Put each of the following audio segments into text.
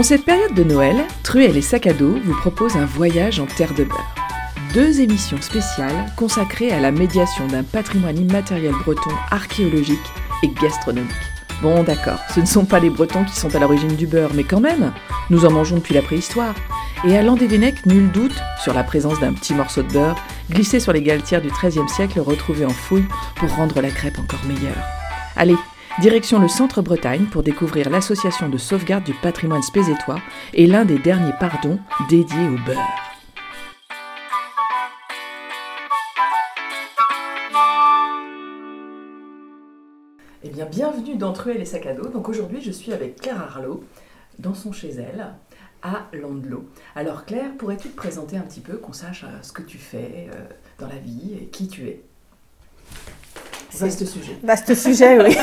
En cette période de Noël, Truelle et Sac vous proposent un voyage en terre de beurre. Deux émissions spéciales consacrées à la médiation d'un patrimoine immatériel breton archéologique et gastronomique. Bon d'accord, ce ne sont pas les Bretons qui sont à l'origine du beurre, mais quand même, nous en mangeons depuis la préhistoire. Et à Landévennec, nul doute sur la présence d'un petit morceau de beurre glissé sur les galetières du XIIIe siècle retrouvé en fouille pour rendre la crêpe encore meilleure. Allez, Direction le centre Bretagne pour découvrir l'association de sauvegarde du patrimoine spézétois et l'un des derniers pardons dédiés au beurre. Eh bien, bienvenue dans Truelle les sacs à dos. Donc aujourd'hui, je suis avec Claire Arlot dans son chez elle à Landelot. Alors Claire, pourrais-tu te présenter un petit peu, qu'on sache euh, ce que tu fais euh, dans la vie et qui tu es? Vaste sujet. Vaste sujet, oui.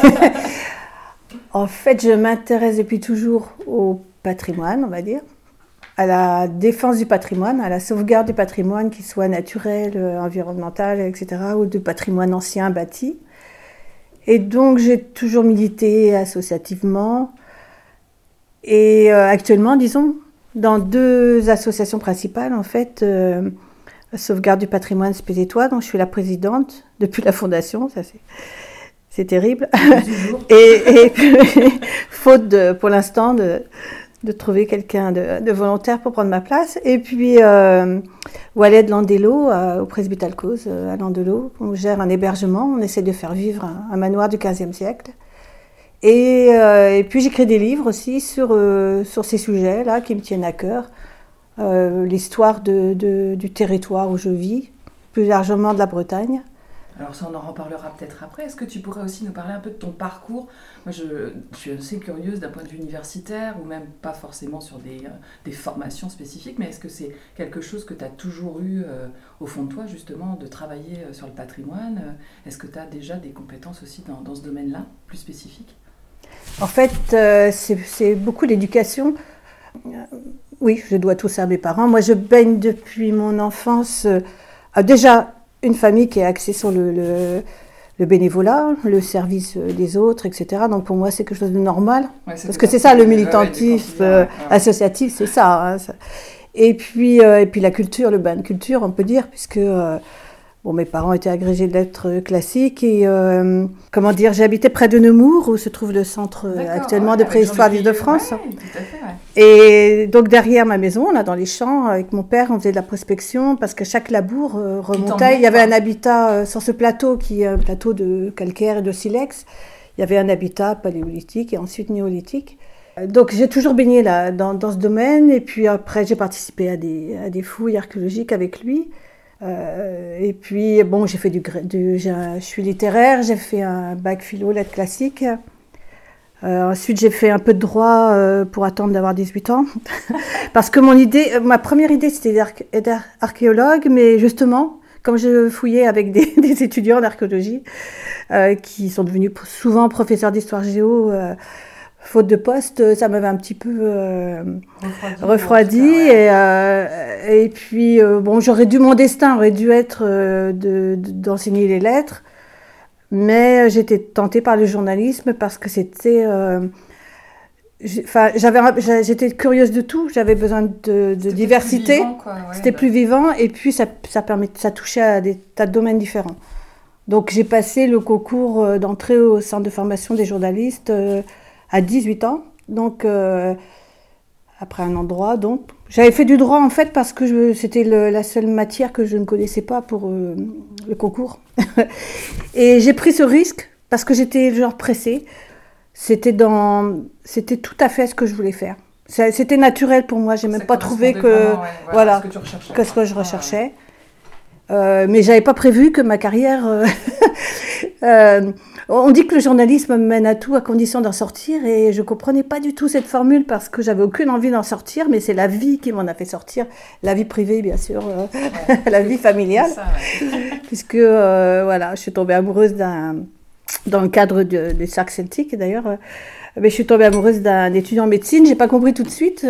en fait, je m'intéresse depuis toujours au patrimoine, on va dire, à la défense du patrimoine, à la sauvegarde du patrimoine, qu'il soit naturel, euh, environnemental, etc., ou du patrimoine ancien bâti. Et donc, j'ai toujours milité associativement. Et euh, actuellement, disons, dans deux associations principales, en fait, euh, sauvegarde du patrimoine spézétois, dont je suis la présidente depuis la fondation. Ça, c'est, terrible. et, faute de, pour l'instant de, de trouver quelqu'un de, volontaire pour prendre ma place. Et puis, euh, Waled Landelo, euh, au Presbytal Cause euh, à Landelo, on gère un hébergement, on essaie de faire vivre un, manoir du XVe siècle. Et, euh, et puis j'écris des livres aussi sur, sur ces sujets-là qui me tiennent à cœur. Euh, l'histoire de, du territoire où je vis, plus largement de la Bretagne. Alors ça, on en reparlera peut-être après. Est-ce que tu pourrais aussi nous parler un peu de ton parcours? Moi, je, suis assez curieuse d'un point de vue universitaire, ou même pas forcément sur des, euh, des formations spécifiques, mais est-ce que c'est quelque chose que tu as toujours eu euh, au fond de toi, justement, de travailler sur le patrimoine? Est-ce que tu as déjà des compétences aussi dans, dans ce domaine-là, plus spécifiques? En fait, c'est beaucoup l'éducation oui, je dois tout ça à mes parents. Moi, je baigne depuis mon enfance. Euh, déjà, une famille qui est axée sur le, bénévolat, le service euh, des autres, etc. Donc pour moi, c'est quelque chose de normal. parce que c'est ça le militantisme euh, associatif, c'est ça, hein, Et puis, et puis la culture, le bain de culture, on peut dire, puisque Bon, mes parents étaient agrégés de lettres classiques et euh, comment dire, j'habitais près de Nemours où se trouve le centre euh, actuellement de préhistoire d'Île-de-France. Et donc derrière ma maison, là dans les champs, avec mon père, on faisait de la prospection parce que chaque labour euh, remontait. Il y avait un habitat sur ce plateau qui est un plateau de calcaire et de silex. Il y avait un habitat paléolithique et ensuite néolithique. Donc j'ai toujours baigné là, dans, dans, ce domaine et puis après j'ai participé à des, à des fouilles archéologiques avec lui. Euh, et puis, bon, j'ai fait du, je suis littéraire, j'ai fait un bac philo, lettres classiques. Euh, ensuite, j'ai fait un peu de droit euh, pour attendre d'avoir 18 ans. Parce que mon idée, ma première idée, c'était d'être archéologue, mais justement, comme je fouillais avec des étudiants d'archéologie, qui sont devenus souvent professeurs d'histoire géo, faute de poste, ça m'avait un petit peu euh, refroidi. et, euh, et, puis, euh, bon, j'aurais dû, mon destin aurait dû être d'enseigner les lettres, mais j'étais tentée par le journalisme parce que c'était. Enfin, j'avais, j'étais curieuse de tout. J'avais besoin de, diversité. c'était plus vivant, et puis ça, ça permet, ça touchait à des tas de domaines différents. Donc j'ai passé le concours d'entrée au centre de formation des journalistes à 18 ans. Donc, euh, après un endroit, donc. J'avais fait du droit en fait parce que c'était la seule matière que je ne connaissais pas pour euh, le concours. et j'ai pris ce risque parce que j'étais genre pressée. C'était dans, c'était tout à fait ce que je voulais faire. C'était naturel pour moi. J'ai même pas trouvé que, voilà, que, ce que je recherchais. Euh, mais j'avais pas prévu que ma carrière euh, on dit que le journalisme mène à tout à condition d'en sortir et je comprenais pas du tout cette formule parce que j'avais aucune envie d'en sortir, mais c'est la vie qui m'en a fait sortir, la vie privée bien sûr, euh, la vie familiale, puisque euh, voilà, je suis tombée amoureuse d'un dans le cadre du de cercle celtique d'ailleurs, euh, mais je suis tombée amoureuse d'un étudiant en médecine. J'ai pas compris tout de suite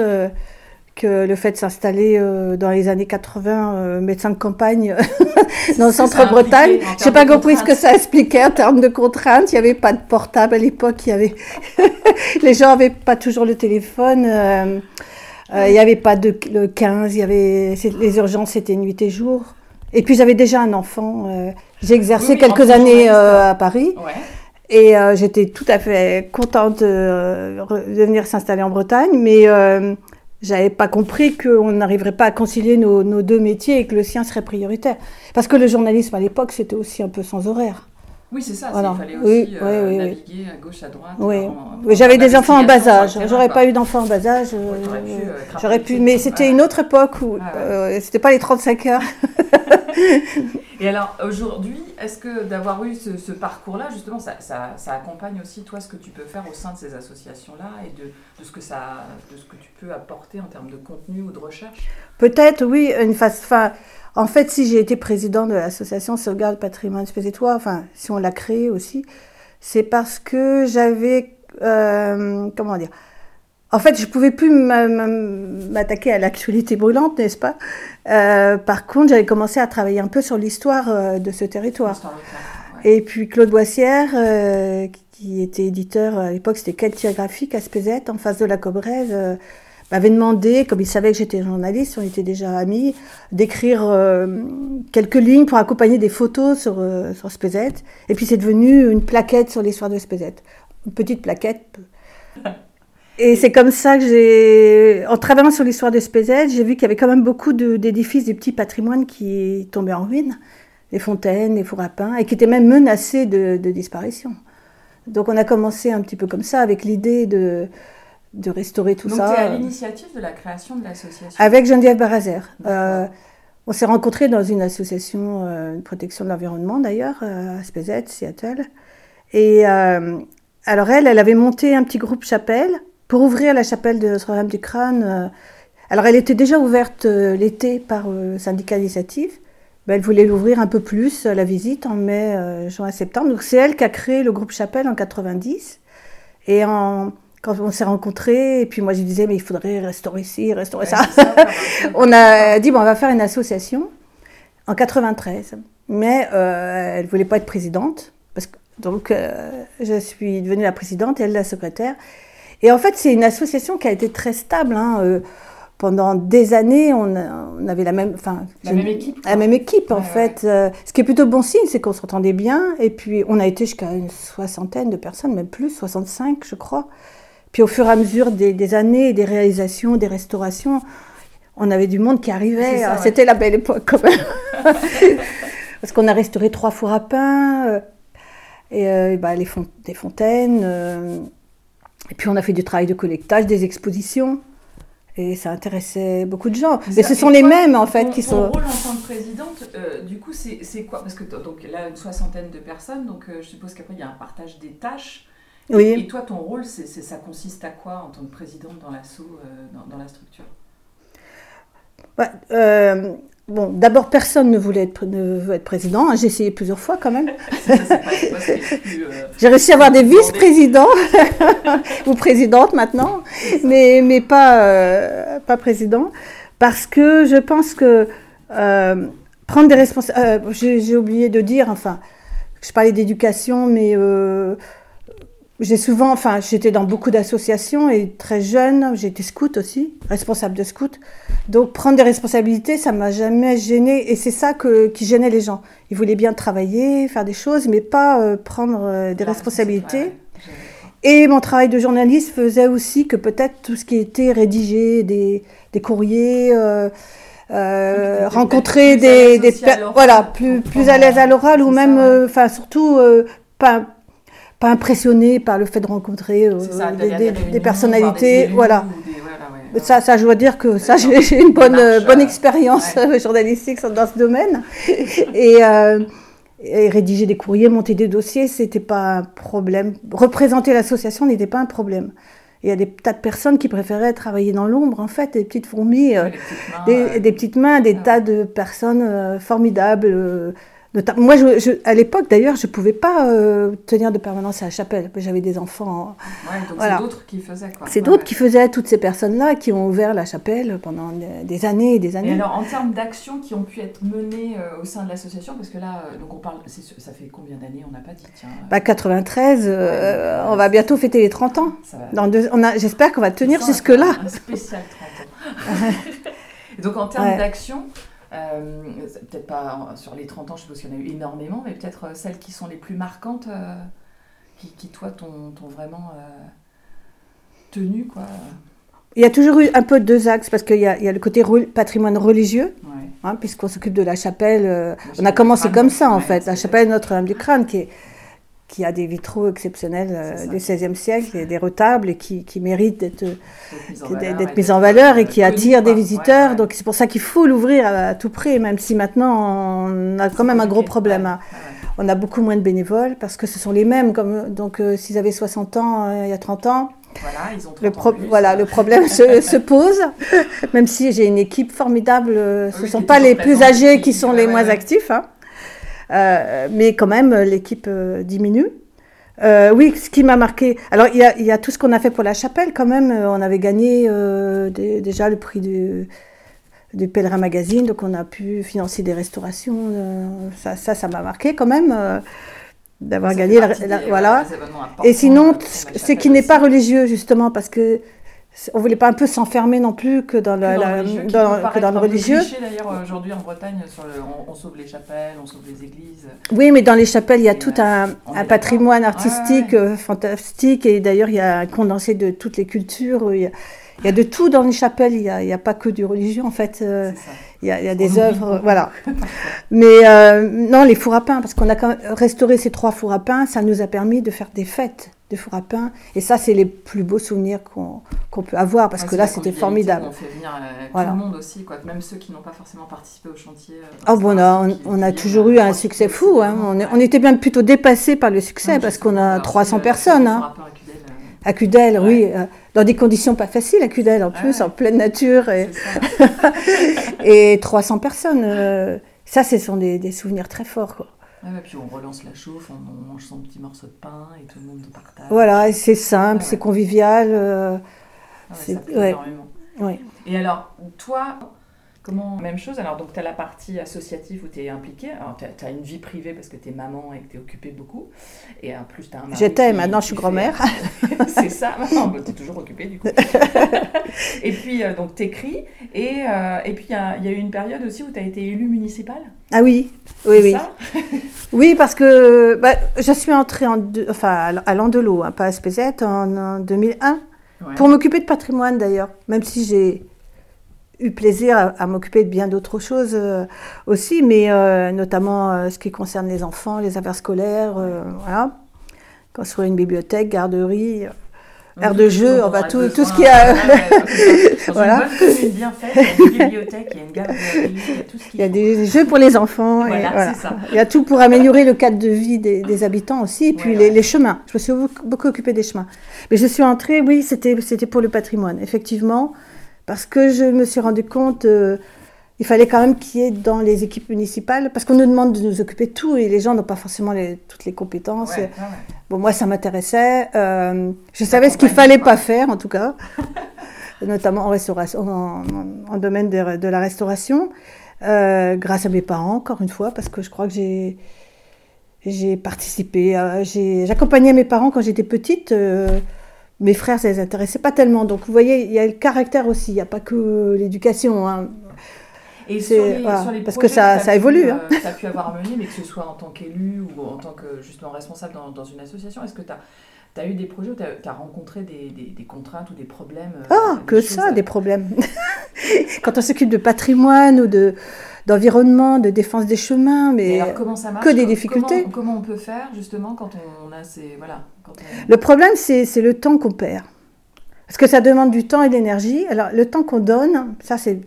que le fait de s'installer dans les années 80, médecin de campagne, dans le centre-Bretagne. Je n'ai pas compris ce que ça expliquait en termes de contraintes. Il n'y avait pas de portable à l'époque. Il y avait... les gens n'avaient pas toujours le téléphone. Euh, euh, il n'y avait pas de le 15. Il y avait... Les urgences, c'était nuit et jour. Et puis j'avais déjà un enfant. Euh, j'ai exercé quelques années à Paris. Et j'étais tout à fait contente de, de venir s'installer en Bretagne. Mais j'avais pas compris qu'on n'arriverait pas à concilier nos, deux métiers et que le sien serait prioritaire. Parce que le journalisme à l'époque, c'était aussi un peu sans horaire. Oui, c'est ça. Il fallait aussi euh, naviguer à gauche, à droite. Oui, j'avais des enfants en bas âge. J'aurais pas eu d'enfants en bas âge. Euh, j'aurais pu, mais c'était une autre époque où ah euh, c'était pas les 35 heures. Et alors aujourd'hui, est-ce que d'avoir eu ce, parcours-là, justement, ça, ça, accompagne aussi toi ce que tu peux faire au sein de ces associations-là et de, de, ce que ça, de ce que tu peux apporter en termes de contenu ou de recherche? Peut-être, oui, une phase. Fin, en fait, si j'ai été président de l'association Sauvegarde Patrimoine Spécitoire, enfin, si on l'a créé aussi, c'est parce que j'avais, euh, comment dire, en fait, je pouvais plus m'attaquer à l'actualité brûlante, n'est-ce pas? Euh, Par contre, j'avais commencé à travailler un peu sur l'histoire euh, de ce territoire. Et puis Claude Boissière, euh, qui était éditeur à l'époque, c'était Qualité Graphique à Spézette, en face de la Cobraise, m'avait demandé, comme il savait que j'étais journaliste, on était déjà amis, d'écrire quelques lignes pour accompagner des photos sur, sur Spézette. Et puis c'est devenu une plaquette sur l'histoire de Spézette. Une petite plaquette. Et c'est comme ça que j'ai, en travaillant sur l'histoire de Spézet, j'ai vu qu'il y avait quand même beaucoup d'édifices, des petits patrimoines qui tombaient en ruine, les fontaines, les fours à pain, et qui étaient même menacés de, disparition. Donc on a commencé un petit peu comme ça, avec l'idée de, de restaurer tout ça. Donc à l'initiative de la création de l'association Avec Geneviève Barazer. Euh, on s'est rencontrés dans une association euh, de protection de l'environnement d'ailleurs, euh, à Spézet, Seattle. Et alors elle, elle avait monté un petit groupe chapelle pour ouvrir la chapelle de Notre-Dame du Crâne. Alors elle était déjà ouverte l'été par le syndicat initiative. Ben, elle voulait l'ouvrir un peu plus, la visite, en mai, juin, septembre. Donc c'est elle qui a créé le groupe Chapelle en 90. Et en, quand on s'est rencontrés, et puis moi je disais, mais il faudrait restaurer ci, restaurer ça. on a dit, bon, on va faire une association en 93. Mais elle ne voulait pas être présidente. Parce que, donc je suis devenue la présidente et elle la secrétaire. Et en fait, c'est une association qui a été très stable. Hein, euh, pendant des années, on, avait la même, enfin, la même équipe. La même équipe, en fait. Euh, ce qui est plutôt bon signe, c'est qu'on s'entendait bien. Et puis, on a été jusqu'à une soixantaine de personnes, même plus, 65, je crois. Puis, au fur et à mesure des, années, des réalisations, des restaurations, on avait du monde qui arrivait. C'était la belle époque, quand même. Parce qu'on a restauré trois fours à pain, euh, et, bah, les des fontaines et puis on a fait du travail de collectage, des expositions. Et ça intéressait beaucoup de gens. Mais ce sont les mêmes, en fait, qui sont. Ton rôle en tant que présidente, euh, du coup, c'est quoi? Parce que donc, là, une soixantaine de personnes, donc euh, je suppose qu'après, il y a un partage des tâches. Oui. Et, toi, ton rôle, ça consiste à quoi en tant que présidente dans l'assaut, euh, dans, dans, la structure? Bah, Bon, d'abord, personne ne voulait être, ne veut être président. Hein, j'ai essayé plusieurs fois quand même. J'ai réussi à avoir des vice-présidents ou présidentes maintenant, mais, mais pas, euh, pas président. Parce que je pense que euh, prendre des responsabilités. Euh, j'ai oublié de dire, enfin, je parlais d'éducation, mais j'ai souvent, enfin, j'étais dans beaucoup d'associations et très jeune, j'étais scout aussi, responsable de scout. Donc prendre des responsabilités, ça m'a jamais gêné et c'est ça que, qui gênait les gens. Ils voulaient bien travailler, faire des choses, mais pas euh, prendre euh, des responsabilités. Et mon travail de journaliste faisait aussi que peut-être tout ce qui était rédigé, des, des courriers, euh, rencontrer des, des voilà plus plus à l'aise à l'oral ou même, enfin surtout pas pas impressionné par le fait de rencontrer euh, des, personnalités. voilà. Ça, ça, je dois dire que ça, j'ai une bonne, bonne expérience journalistique dans ce domaine. et, euh, et, rédiger des courriers, monter des dossiers, c'était pas un problème. Représenter l'association n'était pas un problème. Il y a des tas de personnes qui préféraient travailler dans l'ombre, en fait, des petites fourmis, euh, des, petites mains, des, tas de personnes formidables moi, je, à l'époque, d'ailleurs, je ne pouvais pas euh, tenir de permanence à la chapelle. J'avais des enfants. Ouais, donc c'est d'autres qui faisaient quoi. C'est d'autres qui faisaient, toutes ces personnes-là qui ont ouvert la chapelle pendant des années et des années. Et alors, en termes d'actions qui ont pu être menées euh, au sein de l'association, parce que là, euh, donc on parle, ça fait combien d'années On n'a pas dit, tiens. Bah, 93, on va bientôt fêter les 30 ans. Dans J'espère qu'on va tenir jusque-là. Un spécial 30 ans. donc, en termes d'actions, euh, peut-être pas sur les 30 ans, je suppose qu'il y en a eu énormément, mais peut-être euh, celles qui sont les plus marquantes, euh, qui, qui, toi, t'ont vraiment tenu, quoi. Il y a toujours eu un peu deux axes, parce qu'il y, y, a le côté patrimoine religieux, hein, puisqu'on s'occupe de la chapelle. on a commencé comme ça, en fait. La chapelle Notre-Dame du Crâne, qui est qui a des vitraux exceptionnels euh, du XVIe siècle et des retables et qui, qui méritent d'être mis en valeur et, qui attirent des visiteurs. Donc c'est pour ça qu'il faut l'ouvrir à, tout prix, même si maintenant on a quand même un gros problème. Hein. On a beaucoup moins de bénévoles parce que ce sont les mêmes. Comme, donc euh, s'ils avaient 60 ans euh, il y a 30 ans, voilà, ils ont le, voilà, le problème se, se, pose, même si j'ai une équipe formidable. ce ne sont pas les plus âgés qui sont les moins actifs. Hein. Euh, mais quand même, l'équipe euh, diminue. Euh, oui, ce qui m'a marqué. Alors, il y, a, il y, a, tout ce qu'on a fait pour la chapelle, quand même. On avait gagné déjà le prix du, du Pèlerin Magazine, donc on a pu financer des restaurations. ça, ça, ça m'a marqué quand même d'avoir gagné. La, voilà. Et sinon, ce qui n'est pas religieux, justement, parce que on voulait pas un peu s'enfermer non plus que dans, le, dans, le religieux. d'ailleurs aujourd'hui en Bretagne, on, sauve les chapelles, on sauve les églises. Oui, mais dans les chapelles, il y a tout un, patrimoine artistique euh, fantastique et d'ailleurs il y a un condensé de toutes les cultures. Il y a, de tout dans les chapelles, il n'y a, a, pas que du religieux en fait. Euh, il y, a, il y a des œuvres, voilà. Mais euh, non, les fours à pain, parce qu'on a quand même restauré ces trois fours à pain, ça nous a permis de faire des fêtes de four à pain. Et ça, c'est les plus beaux souvenirs qu'on peut avoir, parce que là, c'était formidable. On fait venir euh, tout le monde aussi, quoi. même ceux qui n'ont pas forcément participé au chantier. Euh, oh, bon, on, on, a toujours eu un succès fou. Hein. On, on, était bien plutôt dépassé par le succès, parce qu'on a 300 personnes. Hein. À Cudel, oui, dans des conditions pas faciles à Cudel en plus, en pleine nature. Et, et 300 personnes. Euh, ça, ce sont des, des souvenirs très forts. Quoi. Ouais, puis on relance la chauffe, on, mange son petit morceau de pain et tout le monde partage. Voilà, c'est simple, c'est convivial. Euh, ah c'est énormément. Et alors, toi, Comment Même chose, alors donc tu as la partie associative où tu es impliquée, alors tu as, une vie privée parce que tu es maman et que tu es occupée beaucoup, et en plus tu as un J'étais, maintenant je suis grand-mère. c'est ça, maintenant tu es toujours occupée du coup. et puis euh, donc tu écris, et, euh, et puis il y, a, eu une période aussi où tu as été élue municipale? Ah oui, oui, oui. Oui, parce que bah, je suis entrée en enfin, à Landelot, hein, pas à SPZ, en, 2001, pour m'occuper de patrimoine d'ailleurs, même si j'ai eu plaisir à, m'occuper de bien d'autres choses euh, aussi, mais euh, notamment euh, ce qui concerne les enfants, les affaires scolaires, voilà. Construire une bibliothèque, garderie, aire de jeu, enfin tout, tout ce qui a. voilà. Une bien faite, il y a une bibliothèque, il y a une garderie, il y a tout ce qui. Il y a des jeux pour les enfants. Voilà, et voilà. Ça. Il y a tout pour améliorer le cadre de vie des, des habitants aussi, et puis les, les, chemins. Je me suis beaucoup occupée des chemins. Mais je suis entrée, oui, c'était pour le patrimoine, effectivement parce que je me suis rendu compte, euh, il fallait quand même qu'il y ait dans les équipes municipales, parce qu'on nous demande de nous occuper de tout et les gens n'ont pas forcément toutes les compétences. Bon, moi, ça m'intéressait. Euh, je savais ce qu'il fallait pas faire, en tout cas, notamment en restauration, en, domaine de, la restauration, euh, grâce à mes parents, encore une fois, parce que je crois que j'ai j'ai participé, j'accompagnais mes parents quand j'étais petite mes frères, ça les intéressait pas tellement. Donc, vous voyez, il y a le caractère aussi, il n'y a pas que l'éducation. Hein. Et sur les, sur les, parce que ça, ça évolue. hein. tu as pu avoir mené, mais que ce soit en tant qu'élu ou en tant que justement responsable dans, dans une association, est-ce que tu as, as, eu des projets où tu as, rencontré des, des, des, contraintes ou des problèmes euh, Ah, que ça, des problèmes. Quand on s'occupe de patrimoine ou de d'environnement, de défense des chemins, mais comment ça marche que des difficultés. Comment, comment, on peut faire justement quand on a ces voilà Le problème c'est le temps qu'on perd, parce que ça demande du temps et de l'énergie. Alors le temps qu'on donne, ça c'est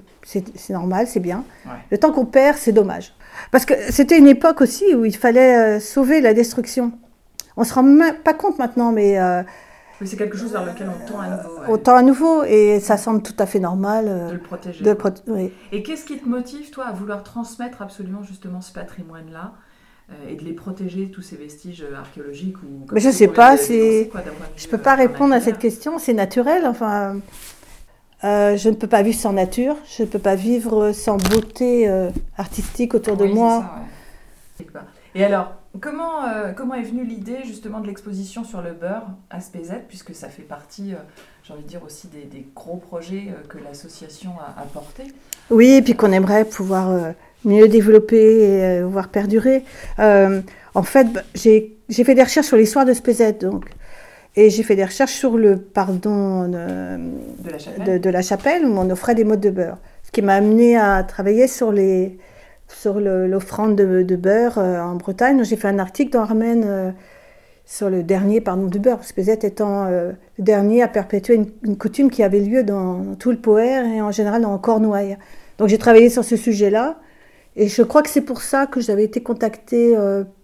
c'est normal, c'est bien. Le temps qu'on perd, c'est dommage. Parce que c'était une époque aussi où il fallait euh, sauver la destruction. On se rend même pas compte maintenant, mais euh, c'est quelque chose vers lequel on tend à nouveau. On tend à nouveau et ça semble tout à fait normal. Euh, de le protéger. De oui. Et qu'est-ce qui te motive, toi, à vouloir transmettre absolument justement ce patrimoine-là et de les protéger, tous ces vestiges archéologiques ou Mais je sais pas, c'est. Je peux pas répondre à cette question, c'est naturel. Enfin, je ne peux pas vivre sans nature, je ne peux pas vivre sans beauté artistique autour de moi. Et alors, comment, euh, comment est venue l'idée justement de l'exposition sur le beurre à SPZ, puisque ça fait partie, euh, j'ai envie de dire aussi, des, des gros projets euh, que l'association a, apportés Oui, et puis qu'on aimerait pouvoir mieux développer et voir perdurer. en fait, bah, j'ai fait des recherches sur l'histoire de SPZ, donc. Et j'ai fait des recherches sur le pardon de, de, la chapelle. de, la chapelle, où on offrait des modes de beurre. Ce qui m'a amené à travailler sur les, sur l'offrande de, beurre euh, en Bretagne. J'ai fait un article dans Armen euh, sur le dernier pardon, de beurre, Spézette étant euh, le dernier à perpétuer une, coutume qui avait lieu dans, tout le Poer et en général dans Cornouailles. Donc j'ai travaillé sur ce sujet-là et je crois que c'est pour ça que j'avais été contactée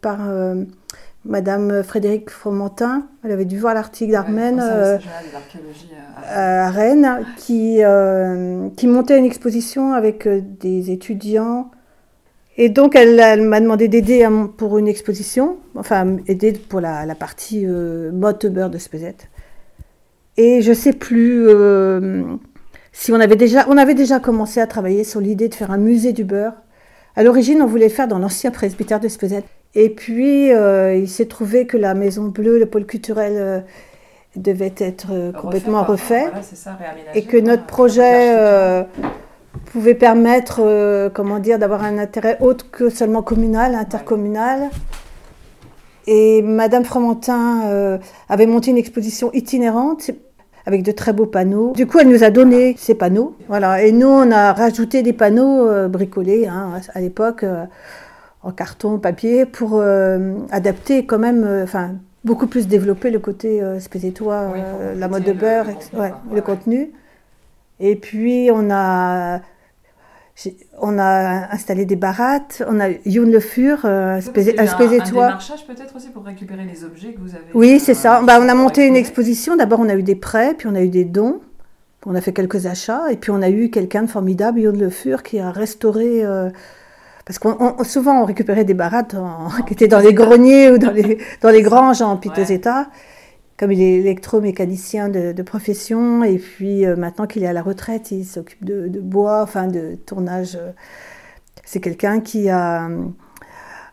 par Madame Frédéric Fromentin. Elle avait dû voir l'article d'Armen à Rennes qui, qui montait une exposition avec des étudiants et donc, elle, m'a demandé d'aider pour une exposition, enfin, aider pour la, partie euh, beurre de Spezette. Et je sais plus euh, si on avait déjà, on avait déjà commencé à travailler sur l'idée de faire un musée du beurre. À l'origine, on voulait faire dans l'ancien presbytère de Spezette. Et puis, euh, il s'est trouvé que la Maison Bleue, le pôle culturel, devait être complètement refait. et que notre projet pouvait permettre, euh, comment dire, d'avoir un intérêt autre que seulement communal, intercommunal. Et Madame Fromentin euh, avait monté une exposition itinérante avec de très beaux panneaux. Du coup, elle nous a donné ces panneaux. Voilà. Et nous, on a rajouté des panneaux euh, bricolés hein, à l'époque en carton, papier, pour adapter quand même, enfin, beaucoup plus développer le côté spézétois, la mode de beurre, le contenu. Et puis, on a on a installé des barattes, on a Youn Le Fur, euh, un, un démarchage peut-être aussi pour récupérer les objets que vous avez. Oui, c'est ça. Bah, on a monté une exposition. D'abord, on a eu des prêts, puis on a eu des dons. On a fait quelques achats, et puis on a eu quelqu'un de formidable, Youn Le Fur, qui a restauré. Euh, parce qu'on souvent on récupérait des barattes qui étaient dans les greniers ou dans les, dans les granges en piteux état comme il est électromécanicien de, profession, et puis euh, maintenant qu'il est à la retraite, il s'occupe de, bois, enfin de tournage. Euh, c'est quelqu'un qui a,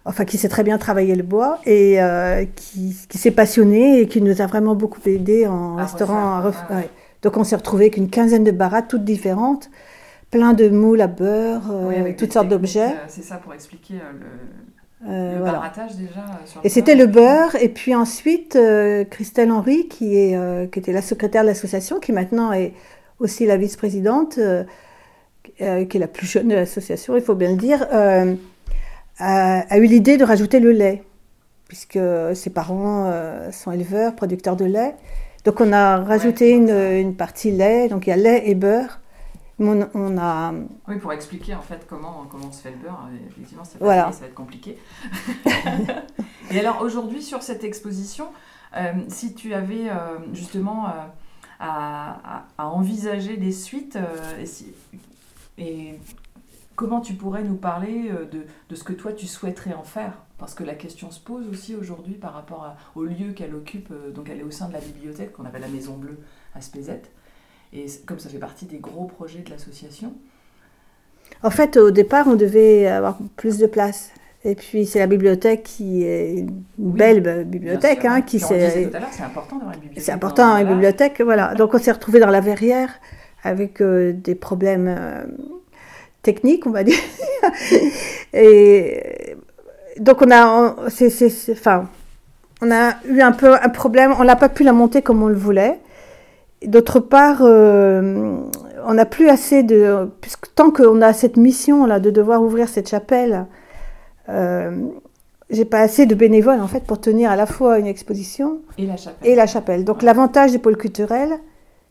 enfin qui sait très bien travailler le bois et euh, qui, s'est passionné et qui nous a vraiment beaucoup aidé en restaurant. Donc on s'est retrouvé avec une quinzaine de barates toutes différentes, plein de moules à beurre, avec toutes sortes d'objets. C'est ça pour expliquer le euh, le déjà euh, Et c'était le beurre. Et puis ensuite, euh, Christelle Henry, qui, est, qui était la secrétaire de l'association, qui maintenant est aussi la vice-présidente, qui est la plus jeune de l'association, il faut bien le dire, a, eu l'idée de rajouter le lait, puisque ses parents sont éleveurs, producteurs de lait. Donc on a rajouté une, une, partie lait, donc il y a lait et beurre. On, a... Oui, pour expliquer en fait comment, comment se fait le beurre, euh, effectivement, ça va être compliqué. et alors aujourd'hui, sur cette exposition, euh, si tu avais euh, justement à, envisager des suites, et, comment tu pourrais nous parler de, de, ce que toi tu souhaiterais en faire? Parce que la question se pose aussi aujourd'hui par rapport au lieu qu'elle occupe, donc elle est au sein de la bibliothèque qu'on appelle la Maison Bleue à Spézette. Et comme ça fait partie des gros projets de l'association En fait, au départ, on devait avoir plus de place. Et puis, c'est la bibliothèque qui est une belle bibliothèque. Hein, qui c'est important d'avoir une bibliothèque. C'est important d'avoir une bibliothèque, voilà. Donc, on s'est retrouvé dans la verrière avec euh, des problèmes euh, techniques, on va dire. Et donc, on a, enfin, on a eu un peu un problème. On n'a pas pu la monter comme on le voulait. D'autre part, euh, on n'a plus assez de. Puisque tant qu'on a cette mission là de devoir ouvrir cette chapelle, euh, j'ai pas assez de bénévoles en fait pour tenir à la fois une exposition et la chapelle. Et la chapelle. Donc l'avantage des pôles culturels,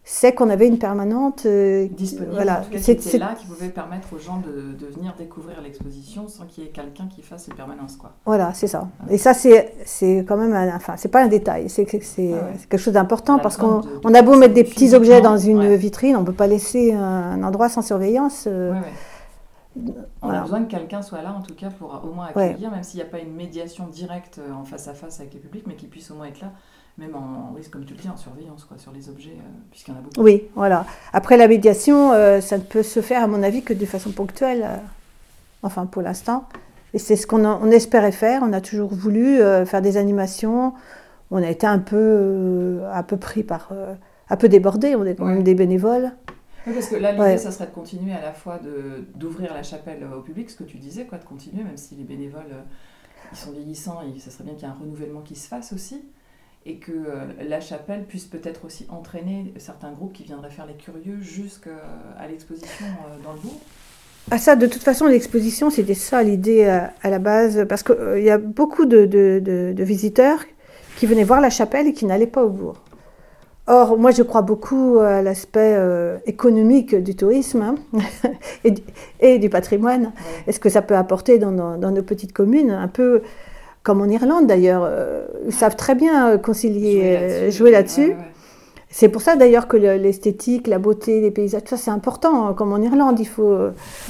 c'est qu'on avait une permanente euh, disponible. Voilà, c'était là qui pouvait permettre aux gens de, de venir découvrir l'exposition sans qu'il y ait quelqu'un qui fasse les permanences, quoi. Voilà, c'est ça. Et ça, c'est c'est quand même, un, enfin, c'est pas un détail, c'est c'est ah quelque chose d'important parce qu'on on a beau mettre des petits objets dans une vitrine, on peut pas laisser un, endroit sans surveillance. Euh, On a besoin que quelqu'un soit là, en tout cas, pour au moins accueillir, même s'il n'y a pas une médiation directe en face à face avec les publics, mais qu'il puisse au moins être là même en, oui, comme tu le dis, en surveillance quoi, sur les objets, euh, puisqu'il y en a beaucoup. Oui, voilà. Après la médiation, euh, ça ne peut se faire, à mon avis, que de façon ponctuelle, euh, enfin pour l'instant. Et c'est ce qu'on on espérait faire. On a toujours voulu faire des animations. On a été un peu, un peu pris par, un peu débordé. On est quand même des bénévoles. Oui, parce que là, l'idée, ça serait de continuer à la fois d'ouvrir la chapelle au public, ce que tu disais, quoi, de continuer, même si les bénévoles, ils sont vieillissants, et ça serait bien qu'il y ait un renouvellement qui se fasse aussi et que euh, la chapelle puisse peut-être aussi entraîner certains groupes qui viendraient faire les curieux jusqu'à l'exposition euh, dans le bourg ah ça, de toute façon, l'exposition, c'était ça l'idée à, la base, parce qu'il euh, y a beaucoup de, de, de, visiteurs qui venaient voir la chapelle et qui n'allaient pas au bourg. Or, moi, je crois beaucoup à l'aspect économique du tourisme hein, et, et, du patrimoine. Est-ce que ça peut apporter dans dans nos petites communes un peu comme en Irlande d'ailleurs, euh, ils savent très bien euh, concilier, jouer euh, là-dessus. C'est pour ça d'ailleurs que l'esthétique, la beauté, les paysages, tout ça c'est important. Hein, comme en Irlande, il faut,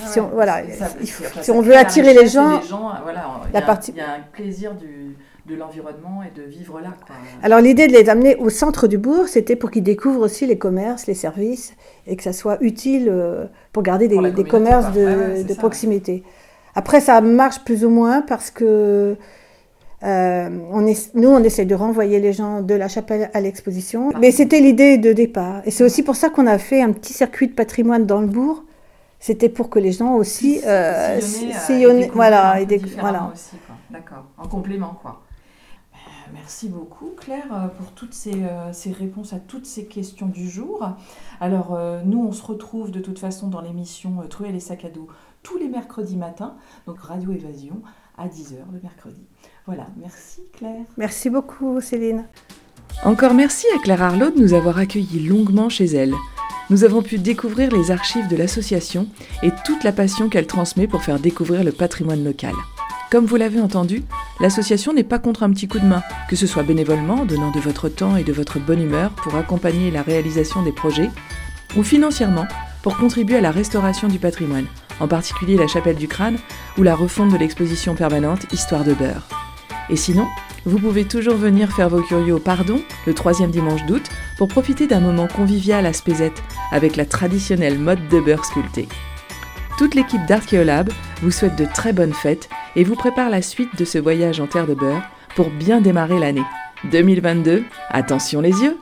si on, voilà, si on veut attirer les gens, la partie, il y a un plaisir de l'environnement et de vivre là. Alors l'idée de les amener au centre du bourg, c'était pour qu'ils découvrent aussi les commerces, les services, et que ça soit utile pour garder des, commerces de, de proximité. Après, ça marche plus ou moins parce que euh, on est, nous, on essaie de renvoyer les gens de la chapelle à l'exposition. Mais c'était l'idée de départ. Et c'est aussi pour ça qu'on a fait un petit circuit de patrimoine dans le bourg. C'était pour que les gens aussi euh, sillonnent. Voilà, et voilà. Aussi, D'accord, en complément, quoi. Euh, merci beaucoup Claire pour toutes ces, ces, réponses à toutes ces questions du jour. Alors nous on se retrouve de toute façon dans l'émission Trouver les sacs à dos tous les mercredis matins, donc Radio Évasion à 10h le mercredi. Voilà, merci Claire. Merci beaucoup Céline. Encore merci à Claire Arlot de nous avoir accueillis longuement chez elle. Nous avons pu découvrir les archives de l'association et toute la passion qu'elle transmet pour faire découvrir le patrimoine local. Comme vous l'avez entendu, l'association n'est pas contre un petit coup de main, que ce soit bénévolement, donnant de votre temps et de votre bonne humeur pour accompagner la réalisation des projets, ou financièrement pour contribuer à la restauration du patrimoine, en particulier la chapelle du crâne ou la refonte de l'exposition permanente Histoire de beurre. Et sinon, vous pouvez toujours venir faire vos curieux au Pardon le troisième dimanche d'août pour profiter d'un moment convivial à Spézette avec la traditionnelle mode de beurre sculpté. Toute l'équipe d'Archéolab vous souhaite de très bonnes fêtes et vous prépare la suite de ce voyage en terre de beurre pour bien démarrer l'année. 2022, attention les yeux